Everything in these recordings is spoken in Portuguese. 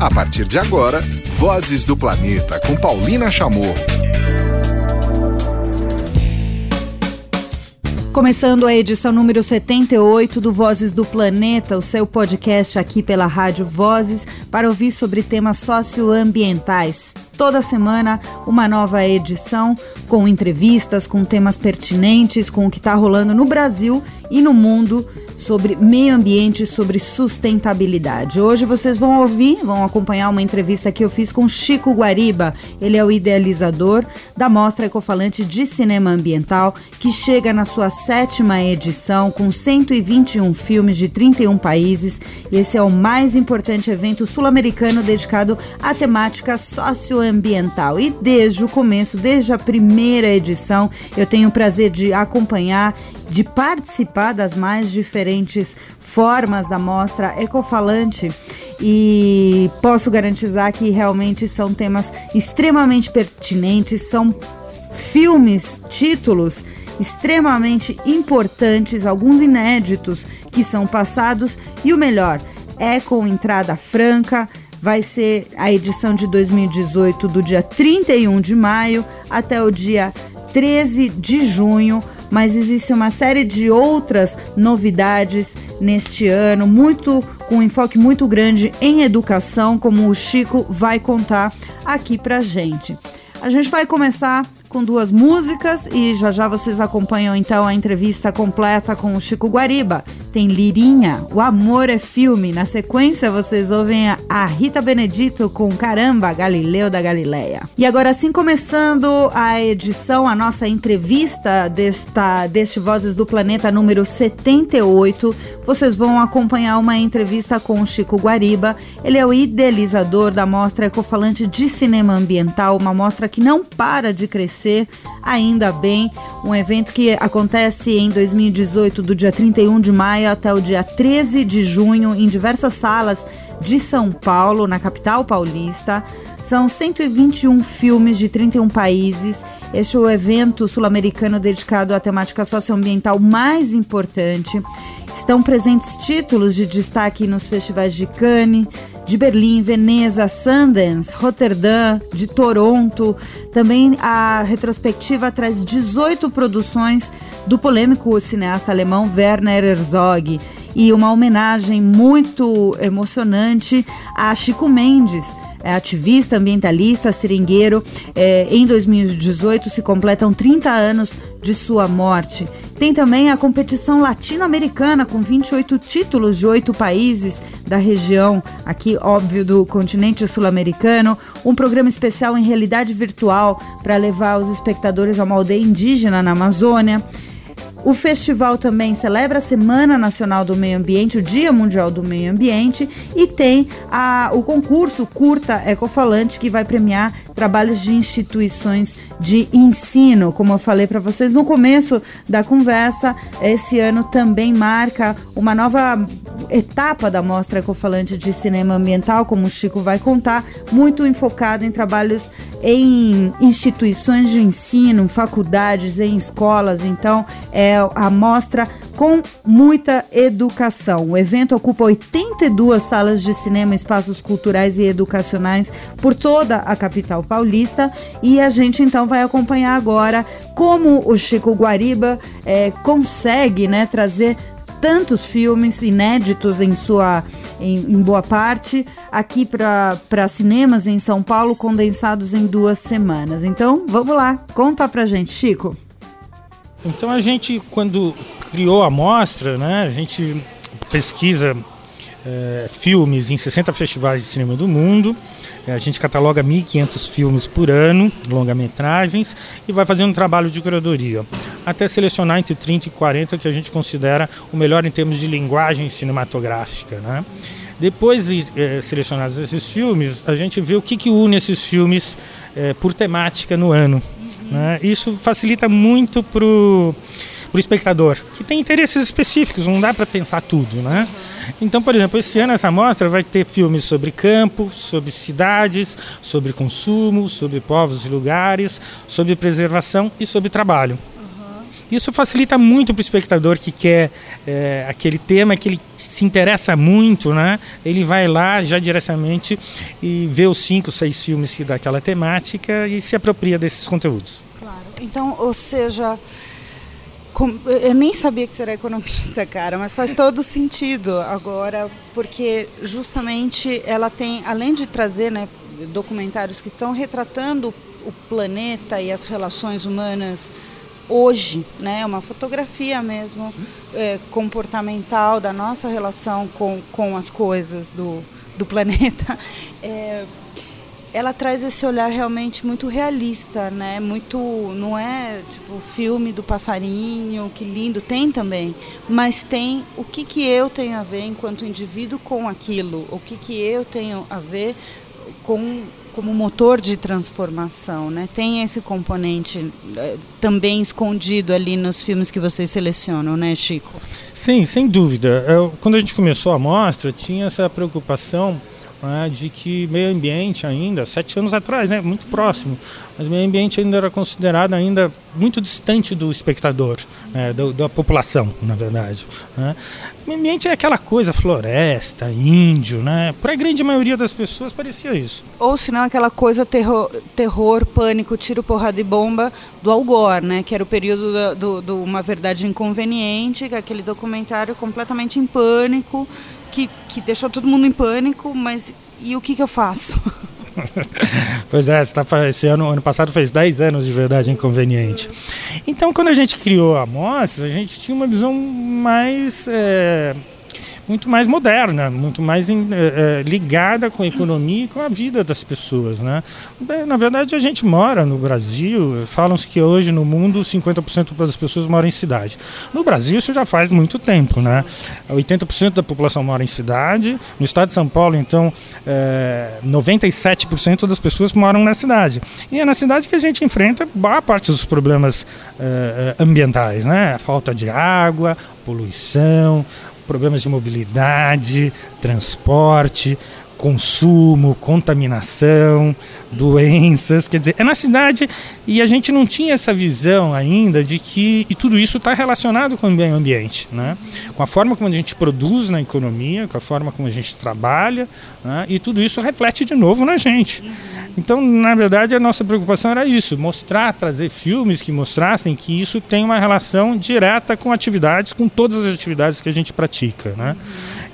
A partir de agora, Vozes do Planeta com Paulina Chamorro. Começando a edição número 78 do Vozes do Planeta, o seu podcast aqui pela Rádio Vozes, para ouvir sobre temas socioambientais. Toda semana, uma nova edição com entrevistas, com temas pertinentes, com o que está rolando no Brasil e no mundo sobre meio ambiente, sobre sustentabilidade. Hoje vocês vão ouvir, vão acompanhar uma entrevista que eu fiz com Chico Guariba. Ele é o idealizador da Mostra Ecofalante de Cinema Ambiental, que chega na sua sétima edição com 121 filmes de 31 países. Esse é o mais importante evento sul-americano dedicado à temática socioambiental. E desde o começo, desde a primeira edição, eu tenho o prazer de acompanhar de participar das mais diferentes formas da mostra ecofalante e posso garantizar que realmente são temas extremamente pertinentes, são filmes, títulos extremamente importantes, alguns inéditos que são passados e o melhor, é com entrada franca. Vai ser a edição de 2018 do dia 31 de maio até o dia 13 de junho mas existe uma série de outras novidades neste ano, muito com um enfoque muito grande em educação, como o Chico vai contar aqui pra gente. A gente vai começar com duas músicas e já já vocês acompanham então a entrevista completa com o Chico Guariba. Tem Lirinha, O Amor é Filme. Na sequência vocês ouvem a Rita Benedito com Caramba, Galileu da Galileia. E agora sim começando a edição, a nossa entrevista desta, deste Vozes do Planeta número 78, vocês vão acompanhar uma entrevista com o Chico Guariba. Ele é o idealizador da Mostra Ecofalante de Cinema Ambiental, uma mostra que não para de crescer ainda bem. Um evento que acontece em 2018, do dia 31 de maio até o dia 13 de junho, em diversas salas de São Paulo, na capital paulista. São 121 filmes de 31 países. Este é o evento sul-americano dedicado à temática socioambiental mais importante. Estão presentes títulos de destaque nos festivais de Cannes, de Berlim, Veneza, Sundance, Roterdã, de Toronto. Também a retrospectiva traz 18 produções do polêmico cineasta alemão Werner Herzog e uma homenagem muito emocionante a Chico Mendes é ativista, ambientalista, seringueiro. É, em 2018 se completam 30 anos de sua morte. Tem também a competição latino-americana com 28 títulos de oito países da região, aqui óbvio do continente sul-americano, um programa especial em realidade virtual para levar os espectadores a uma aldeia indígena na Amazônia. O festival também celebra a Semana Nacional do Meio Ambiente, o Dia Mundial do Meio Ambiente, e tem a, o concurso Curta Ecofalante, que vai premiar trabalhos de instituições de ensino. Como eu falei para vocês no começo da conversa, esse ano também marca uma nova etapa da Mostra Ecofalante de Cinema Ambiental, como o Chico vai contar, muito enfocado em trabalhos em instituições de ensino, faculdades, em escolas. Então, é a mostra com muita educação. O evento ocupa 82 salas de cinema, espaços culturais e educacionais por toda a capital paulista e a gente então vai acompanhar agora como o Chico Guariba é, consegue né, trazer tantos filmes inéditos em sua em, em boa parte aqui para cinemas em São Paulo condensados em duas semanas. Então vamos lá, conta pra gente, Chico. Então a gente quando criou a mostra, né, a gente pesquisa é, filmes em 60 festivais de cinema do mundo. É, a gente cataloga 1.500 filmes por ano, longa-metragens, e vai fazendo um trabalho de curadoria, até selecionar entre 30 e 40 que a gente considera o melhor em termos de linguagem cinematográfica. Né? Depois de é, selecionados esses filmes, a gente vê o que, que une esses filmes por temática no ano. Né? Isso facilita muito para o espectador, que tem interesses específicos, não dá para pensar tudo. Né? Então, por exemplo, esse ano essa mostra vai ter filmes sobre campo, sobre cidades, sobre consumo, sobre povos e lugares, sobre preservação e sobre trabalho. Isso facilita muito para o espectador que quer é, aquele tema, que ele se interessa muito, né? Ele vai lá já diretamente e vê os cinco, seis filmes daquela temática e se apropria desses conteúdos. Claro. Então, ou seja, eu nem sabia que você era economista, cara, mas faz todo sentido agora, porque justamente ela tem, além de trazer né, documentários que estão retratando o planeta e as relações humanas hoje, né, uma fotografia mesmo é, comportamental da nossa relação com, com as coisas do, do planeta. É, ela traz esse olhar realmente muito realista, né? Muito, não é tipo filme do passarinho, que lindo, tem também, mas tem o que que eu tenho a ver enquanto indivíduo com aquilo, o que que eu tenho a ver com como motor de transformação, né? Tem esse componente eh, também escondido ali nos filmes que vocês selecionam, né, Chico? Sim, sem dúvida. Eu, quando a gente começou a mostra, tinha essa preocupação né, de que meio ambiente ainda, sete anos atrás, né, muito próximo, mas meio ambiente ainda era considerado ainda muito distante do espectador, né, da, da, população, na verdade. Né. Meio ambiente é aquela coisa, floresta, índio, né? Para a grande maioria das pessoas parecia isso. Ou senão aquela coisa terror, terror pânico, tiro, porrada e bomba do Al Gore, né? Que era o período de Uma Verdade Inconveniente, é aquele documentário completamente em pânico, que, que deixou todo mundo em pânico, mas e o que, que eu faço? pois é, tá, esse ano, ano passado fez 10 anos de verdade inconveniente. Então, quando a gente criou a amostra, a gente tinha uma visão mais. É muito mais moderna, muito mais em, é, ligada com a economia e com a vida das pessoas. Né? Na verdade, a gente mora no Brasil, falam-se que hoje no mundo 50% das pessoas moram em cidade. No Brasil isso já faz muito tempo. Né? 80% da população mora em cidade, no estado de São Paulo, então, é, 97% das pessoas moram na cidade. E é na cidade que a gente enfrenta boa parte dos problemas ambientais, né? a falta de água, poluição, problemas de mobilidade, transporte, consumo, contaminação, doenças, quer dizer, é na cidade e a gente não tinha essa visão ainda de que e tudo isso está relacionado com o meio ambiente, né? Com a forma como a gente produz na economia, com a forma como a gente trabalha, né? e tudo isso reflete de novo na gente. Então, na verdade, a nossa preocupação era isso: mostrar, trazer filmes que mostrassem que isso tem uma relação direta com atividades, com todas as atividades que a gente pratica, né?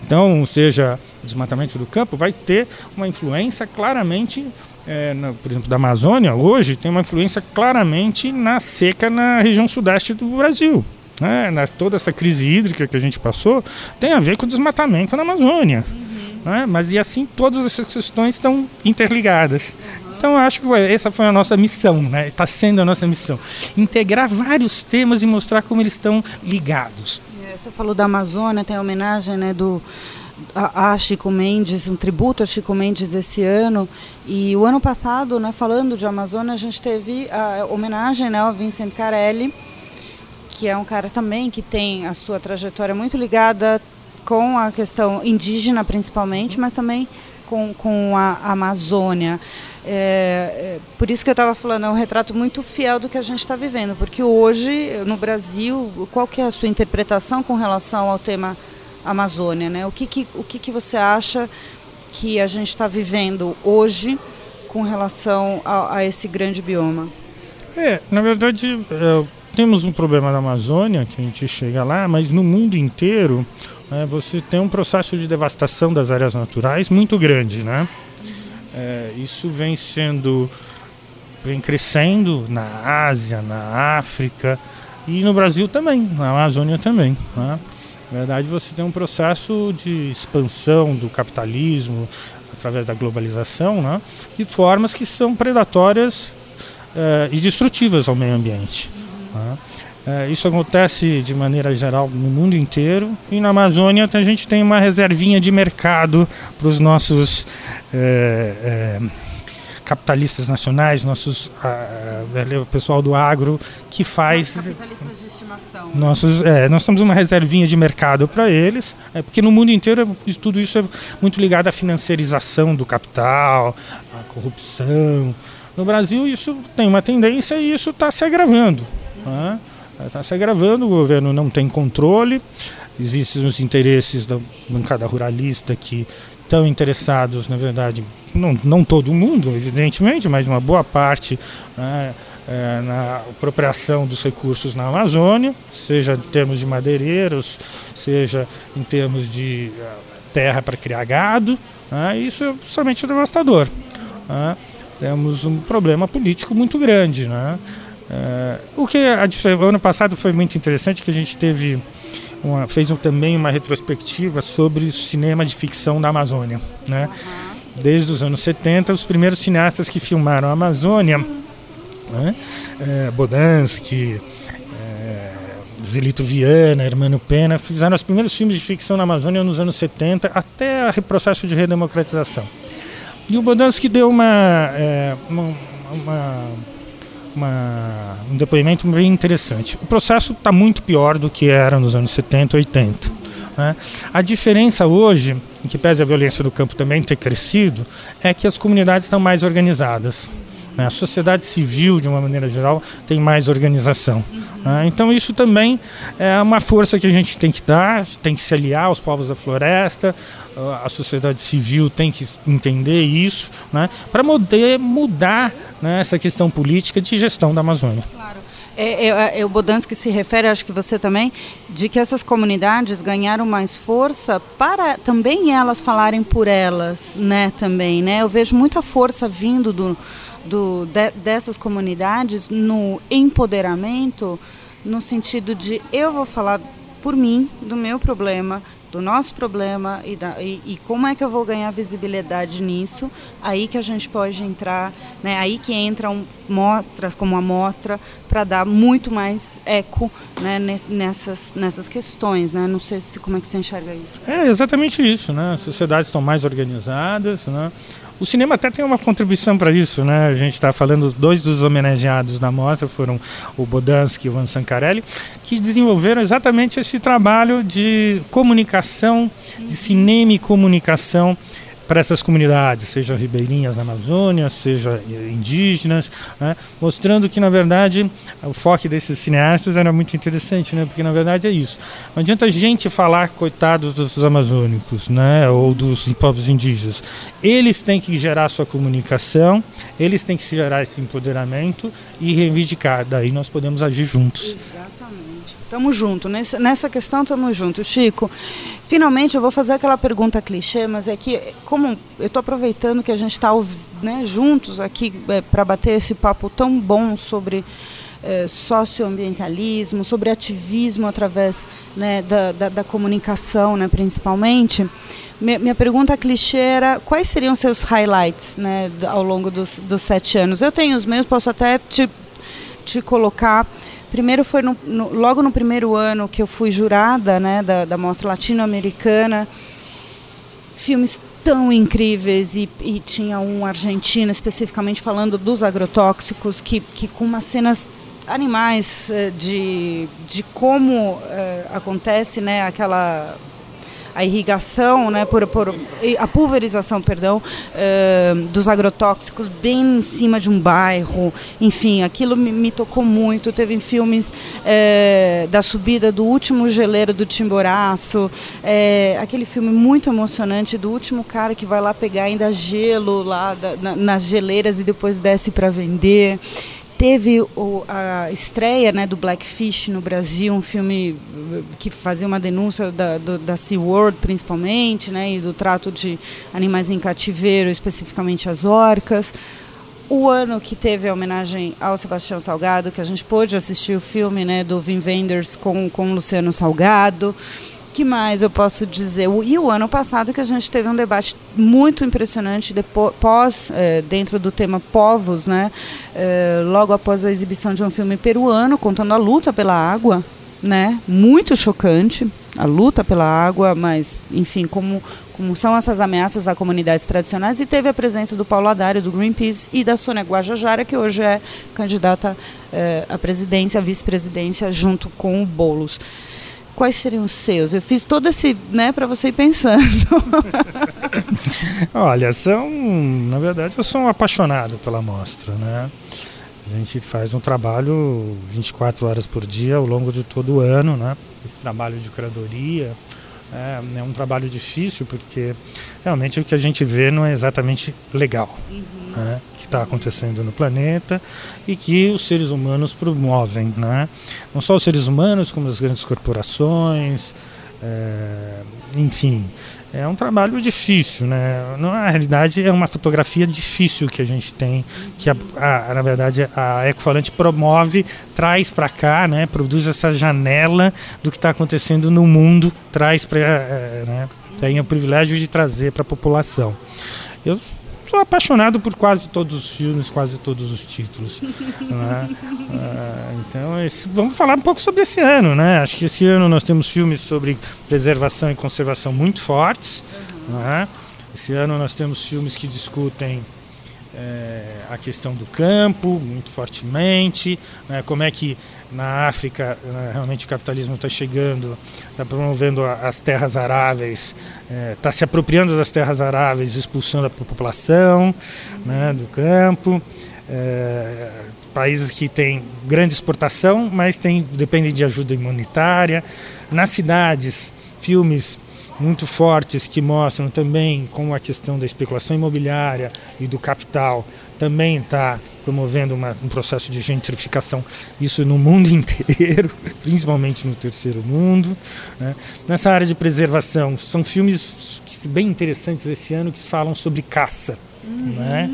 Então, seja desmatamento do campo, vai ter uma influência claramente, é, na, por exemplo, da Amazônia, hoje tem uma influência claramente na seca na região sudeste do Brasil. Né? Na, toda essa crise hídrica que a gente passou tem a ver com o desmatamento na Amazônia. Uhum. Né? Mas e assim todas essas questões estão interligadas. Então acho que essa foi a nossa missão, né? Está sendo a nossa missão, integrar vários temas e mostrar como eles estão ligados. Você falou da Amazônia, tem a homenagem né, do, a, a, Chico Mendes, um tributo a Chico Mendes esse ano. E o ano passado, né, falando de Amazônia, a gente teve a homenagem né, ao Vincent Carelli, que é um cara também que tem a sua trajetória muito ligada com a questão indígena, principalmente, mas também com, com a Amazônia. É, é, por isso que eu estava falando, é um retrato muito fiel do que a gente está vivendo, porque hoje, no Brasil, qual que é a sua interpretação com relação ao tema Amazônia? Né? O, que, que, o que, que você acha que a gente está vivendo hoje com relação a, a, esse grande bioma? É, na verdade, é, temos um problema na Amazônia, que a gente chega lá, mas no mundo inteiro é, você tem um processo de devastação das áreas naturais muito grande, né? É, isso vem sendo, vem crescendo na Ásia, na África e no Brasil também, na Amazônia também. Né? Na verdade, você tem um processo de expansão do capitalismo através da globalização, né? de formas que são predatórias é, e destrutivas ao meio ambiente. Né? É, isso acontece de maneira geral no mundo inteiro e na Amazônia a gente tem uma reservinha de mercado para os nossos é, é, capitalistas nacionais, nossos o pessoal do agro que faz capitalistas de estimação. Nossos, é, nós temos uma reservinha de mercado para eles, é, porque no mundo inteiro tudo isso é muito ligado à financiarização do capital, à corrupção. No Brasil isso tem uma tendência e isso está se agravando. Né? Está se agravando, o governo não tem controle, existem os interesses da bancada ruralista que estão interessados, na verdade, não, não todo mundo, evidentemente, mas uma boa parte né, é, na apropriação dos recursos na Amazônia, seja em termos de madeireiros, seja em termos de uh, terra para criar gado. Né, isso é somente devastador. Né, temos um problema político muito grande. Né, é, o que a, o ano passado foi muito interessante que a gente teve uma, fez um, também uma retrospectiva sobre o cinema de ficção da Amazônia. Né? Desde os anos 70, os primeiros cineastas que filmaram a Amazônia, né? é, Bodansky, é, Zelito Viana, Hermano Pena, fizeram os primeiros filmes de ficção na Amazônia nos anos 70, até o processo de redemocratização. E o Bodansky deu uma, é, uma, uma uma, um depoimento bem interessante. O processo está muito pior do que era nos anos 70, 80. Né? A diferença hoje, em que pese a violência do campo também ter crescido, é que as comunidades estão mais organizadas. Né? A sociedade civil, de uma maneira geral, tem mais organização. Né? Então, isso também é uma força que a gente tem que dar, tem que se aliar aos povos da floresta, a sociedade civil tem que entender isso, né? para poder mudar né, essa questão política de gestão da Amazônia. Claro. É, é, é, o Bodansky se refere, acho que você também, de que essas comunidades ganharam mais força para também elas falarem por elas, né, também, né? Eu vejo muita força vindo do, do, de, dessas comunidades no empoderamento, no sentido de eu vou falar por mim, do meu problema, do nosso problema e, da, e, e, como é que eu vou ganhar visibilidade nisso, aí que a gente pode entrar, né, aí que entram mostras como a mostra para dar muito mais eco né, nessas, nessas questões. Né? Não sei se, como é que você enxerga isso. É exatamente isso. Né? As sociedades estão mais organizadas, né? O cinema até tem uma contribuição para isso, né? A gente está falando, dois dos homenageados na mostra foram o Bodansky e o Van Sancarelli, que desenvolveram exatamente esse trabalho de comunicação, de cinema e comunicação para essas comunidades, sejam ribeirinhas na Amazônia, sejam indígenas, né? mostrando que, na verdade, o foco desses cineastas era muito interessante, né? porque, na verdade, é isso. Não adianta a gente falar, coitados dos amazônicos né? ou dos povos indígenas. Eles têm que gerar sua comunicação, eles têm que gerar esse empoderamento e reivindicar. Daí nós podemos agir juntos. Exatamente. Estamos juntos. Nessa questão, estamos juntos. Chico, Finalmente, eu vou fazer aquela pergunta clichê, mas é que, como eu estou aproveitando que a gente está né, juntos aqui é, para bater esse papo tão bom sobre é, socioambientalismo, sobre ativismo através né, da, da, da, comunicação, né, principalmente. Minha, minha, pergunta clichê era quais seriam seus highlights né, ao longo dos, dos sete anos? Eu tenho os meus, posso até te, te colocar Primeiro foi no, no, logo no primeiro ano que eu fui jurada né, da, da Mostra Latino-Americana. Filmes tão incríveis e, e, tinha um argentino especificamente falando dos agrotóxicos que, que com umas cenas animais eh, de, de como eh, acontece né, aquela a irrigação, né, por, por a pulverização, perdão, uh, dos agrotóxicos bem em cima de um bairro. Enfim, aquilo me, me tocou muito. Teve filmes uh, da subida do último geleiro do Timboraço, uh, aquele filme muito emocionante do último cara que vai lá pegar ainda gelo lá da, na, nas geleiras e depois desce para vender teve o, a estreia né, do Blackfish no Brasil, um filme que fazia uma denúncia da, do, da SeaWorld principalmente, né, e do trato de animais em cativeiro, especificamente as orcas. O ano que teve a homenagem ao Sebastião Salgado, que a gente pôde assistir o filme né, do Wim Wenders com, com o Luciano Salgado que mais eu posso dizer? E o ano passado que a gente teve um debate muito impressionante depois, é, dentro do tema povos, né? É, logo após a exibição de um filme peruano contando a luta pela água, né? Muito chocante a luta pela água, mas enfim, como como são essas ameaças a comunidades tradicionais e teve a presença do Paulo Adário do Greenpeace e da Sônia Guajajara que hoje é candidata é, à presidência, vice-presidência junto com o Bolos quais seriam os seus? Eu fiz todo esse, né, para você ir pensando. Olha, são, na verdade, eu sou um apaixonado pela mostra, né? A gente faz um trabalho 24 horas por dia ao longo de todo o ano, né? Esse trabalho de curadoria é, é um trabalho difícil porque realmente o que a gente vê não é exatamente legal. Uhum. Né? que está acontecendo no planeta e que os seres humanos promovem, né? Não só os seres humanos, como as grandes corporações, é, enfim, é um trabalho difícil, né? Na realidade, é uma fotografia difícil que a gente tem, que a, a, na verdade a Ecofalante promove, traz para cá, né? Produz essa janela do que está acontecendo no mundo, traz para, é, né? Tem o privilégio de trazer para a população. Eu sou apaixonado por quase todos os filmes, quase todos os títulos. né? uh, então, esse, vamos falar um pouco sobre esse ano, né? Acho que esse ano nós temos filmes sobre preservação e conservação muito fortes. Uhum. Né? Esse ano nós temos filmes que discutem é, a questão do campo muito fortemente, né, como é que na África né, realmente o capitalismo está chegando, está promovendo as terras aráveis, está é, se apropriando das terras aráveis, expulsando a população né, do campo. É, países que têm grande exportação, mas tem, dependem de ajuda humanitária. Nas cidades, filmes muito fortes que mostram também como a questão da especulação imobiliária e do capital também está promovendo uma, um processo de gentrificação, isso no mundo inteiro, principalmente no terceiro mundo. Né? Nessa área de preservação, são filmes bem interessantes esse ano que falam sobre caça. Uhum, né?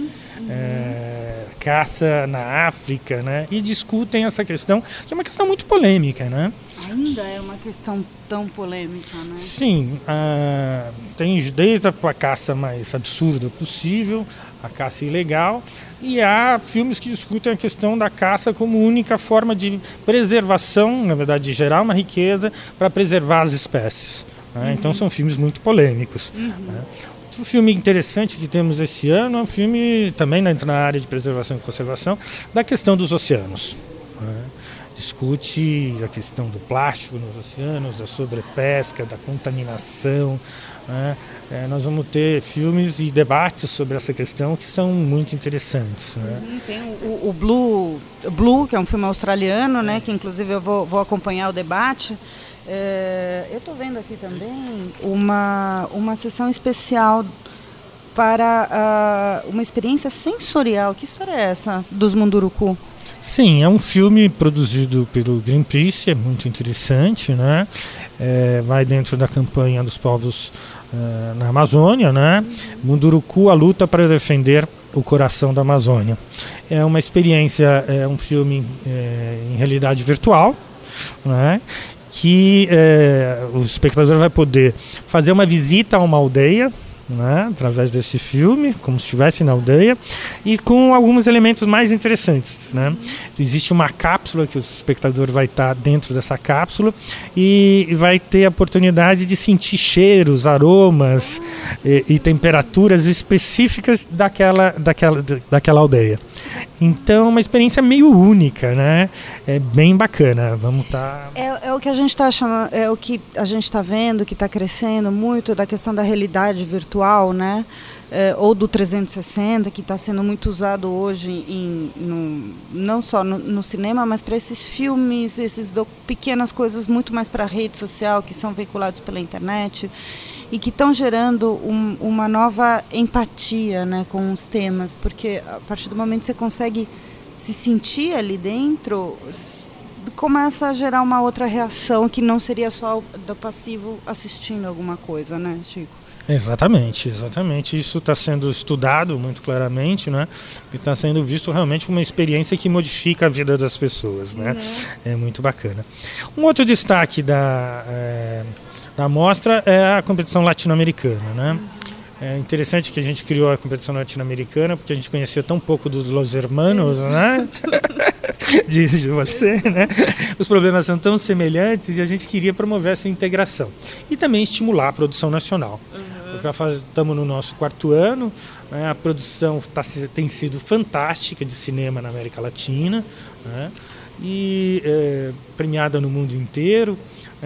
É, caça na África, né? E discutem essa questão, que é uma questão muito polêmica, né? Ainda é uma questão tão polêmica, né? Sim, uh, tem desde a caça mais absurda possível, a caça ilegal, e há filmes que discutem a questão da caça como única forma de preservação, na verdade, de gerar uma riqueza para preservar as espécies. Né? Uhum. Então são filmes muito polêmicos. Uhum. Né? Outro filme interessante que temos esse ano é um filme também na área de preservação e conservação da questão dos oceanos. Né? discute a questão do plástico nos oceanos, da sobrepesca, da contaminação. Né? É, nós vamos ter filmes e debates sobre essa questão que são muito interessantes. Né? Uhum, tem o, o, Blue, Blue, que é um filme australiano, né? que inclusive eu vou, vou acompanhar o debate. É, eu estou vendo aqui também uma, uma sessão especial para uh, uma experiência sensorial. Que história é essa dos Munduruku? Sim, é um filme produzido pelo Greenpeace, é muito interessante, né? É, vai dentro da campanha dos povos uh, na Amazônia, né? Munduruku, a luta para defender o coração da Amazônia. É uma experiência, é um filme é, em realidade virtual, né? Que é, o espectador vai poder fazer uma visita a uma aldeia né, através desse filme, como se estivesse na aldeia, e com alguns elementos mais interessantes. Né? Existe uma cápsula que o espectador vai estar dentro dessa cápsula e vai ter a oportunidade de sentir cheiros, aromas e, e temperaturas específicas daquela, daquela, daquela aldeia. Então, uma experiência meio única, né? É bem bacana. Vamos. Tá... É, é, o que a gente está chamando, é o que a gente está vendo que está crescendo muito da questão da realidade virtual, né? É, ou do 360 que está sendo muito usado hoje em, no, não só no, no, cinema, mas para esses filmes, esses do, pequenas coisas muito mais para a rede social que são veiculados pela internet e que estão gerando um, uma nova empatia né, com os temas, porque a partir do momento que você consegue se sentir ali dentro, começa a gerar uma outra reação que não seria só do passivo assistindo alguma coisa, né, Chico? Exatamente, exatamente. Isso está sendo estudado muito claramente, né? E está sendo visto realmente uma experiência que modifica a vida das pessoas, né? Uhum. É muito bacana. Um outro destaque da é da mostra é a competição latino-americana, né? É interessante que a gente criou a competição latino-americana porque a gente conhecia tão pouco dos Los Hermanos, né? Diz você, né? Os problemas são tão semelhantes e a gente queria promover essa integração e também estimular a produção nacional. Uhum. Já estamos no nosso quarto ano, né? a produção tá, tem sido fantástica de cinema na América Latina né? e é, premiada no mundo inteiro.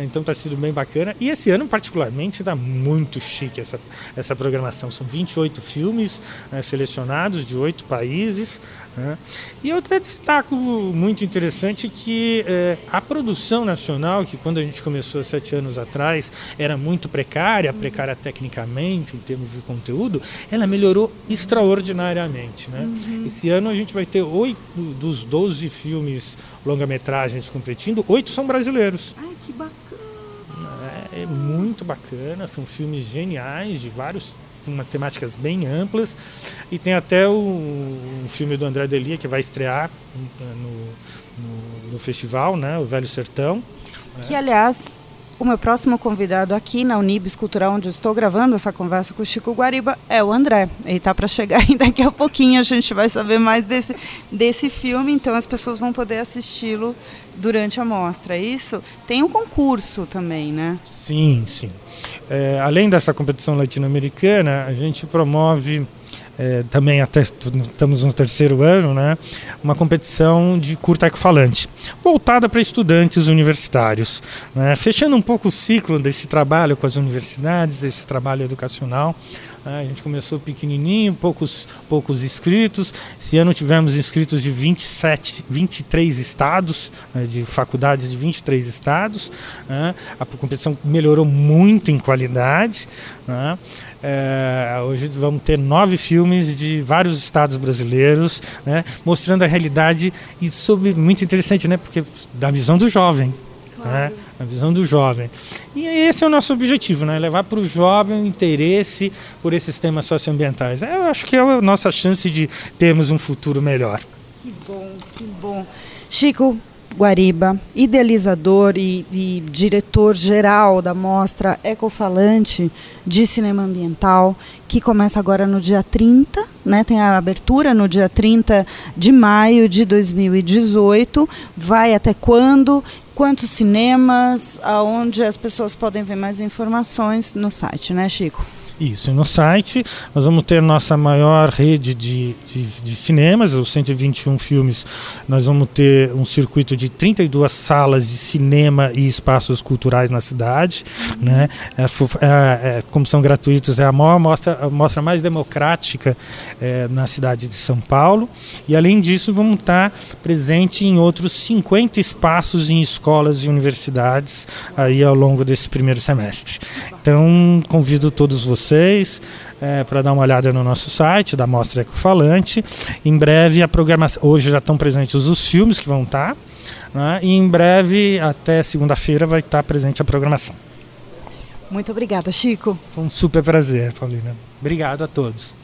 Então está sido bem bacana. E esse ano, particularmente, está muito chique essa, essa programação. São 28 filmes né, selecionados de oito países. Né? E até destaco muito interessante que é, a produção nacional, que quando a gente começou sete anos atrás era muito precária, precária tecnicamente, em termos de conteúdo, ela melhorou extraordinariamente. Né? Uhum. Esse ano a gente vai ter oito dos 12 filmes longa-metragens competindo, oito são brasileiros. Ai, que bacana! É, é muito bacana, são filmes geniais de vários uma temáticas bem amplas e tem até o, um filme do André Delia que vai estrear no, no, no festival, né, o Velho Sertão. Que aliás o meu próximo convidado aqui na Unibis Cultural, onde eu estou gravando essa conversa com o Chico Guariba, é o André. Ele está para chegar e daqui a pouquinho a gente vai saber mais desse, desse filme, então as pessoas vão poder assisti-lo durante a mostra. Isso tem um concurso também, né? Sim, sim. É, além dessa competição latino-americana, a gente promove é, também até estamos no terceiro ano, né, uma competição de curta ecofalante, voltada para estudantes universitários. Né, fechando um pouco o ciclo desse trabalho com as universidades, esse trabalho educacional, né, a gente começou pequenininho, poucos, poucos inscritos. Esse ano tivemos inscritos de 27, 23 estados, né, de faculdades de 23 estados. Né, a competição melhorou muito em qualidade. Né, é, hoje vamos ter nove filmes de vários estados brasileiros, né, mostrando a realidade e sobre muito interessante, né, porque da visão do jovem, claro. né, a visão do jovem. E esse é o nosso objetivo, né, levar para o jovem o interesse por esses temas socioambientais. Eu acho que é a nossa chance de termos um futuro melhor. Que bom, que bom. Chico, Guariba, idealizador e, e diretor-geral da mostra Ecofalante de Cinema Ambiental, que começa agora no dia 30, né, tem a abertura no dia 30 de maio de 2018. Vai até quando? Quantos cinemas? Aonde as pessoas podem ver mais informações no site, né, Chico? Isso, no site nós vamos ter nossa maior rede de, de, de, cinemas, os 121 filmes, nós vamos ter um circuito de 32 salas de cinema e espaços culturais na cidade, uhum. né? É, é, é, como são gratuitos, é a maior mostra, a mostra mais democrática é, na cidade de São Paulo, e além disso vamos estar presente em outros 50 espaços em escolas e universidades aí ao longo desse primeiro semestre. Então convido todos vocês é, para dar uma olhada no nosso site da Mostra Ecofalante. Em breve a programação. Hoje já estão presentes os filmes que vão estar. Tá, né? E em breve, até segunda-feira, vai estar presente a programação. Muito obrigada, Chico. Foi um super prazer, Paulina. Obrigado a todos.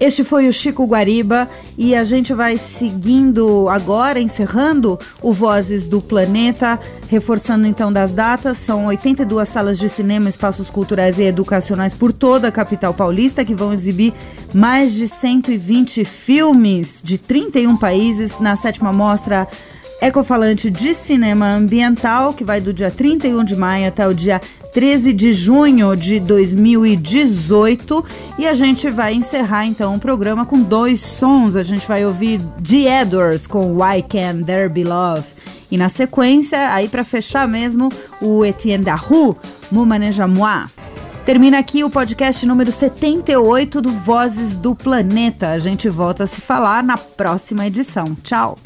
Este foi o Chico Guariba e a gente vai seguindo agora, encerrando o Vozes do Planeta, reforçando então das datas. São 82 salas de cinema, espaços culturais e educacionais por toda a capital paulista que vão exibir mais de 120 filmes de 31 países na sétima mostra Ecofalante de Cinema Ambiental, que vai do dia 31 de maio até o dia 13 de junho de 2018. E a gente vai encerrar então o programa com dois sons. A gente vai ouvir The Edwards com Why Can There Be Love. E na sequência, aí para fechar mesmo, o Etienne Daru, Mumaneja Moi. Termina aqui o podcast número 78 do Vozes do Planeta. A gente volta a se falar na próxima edição. Tchau!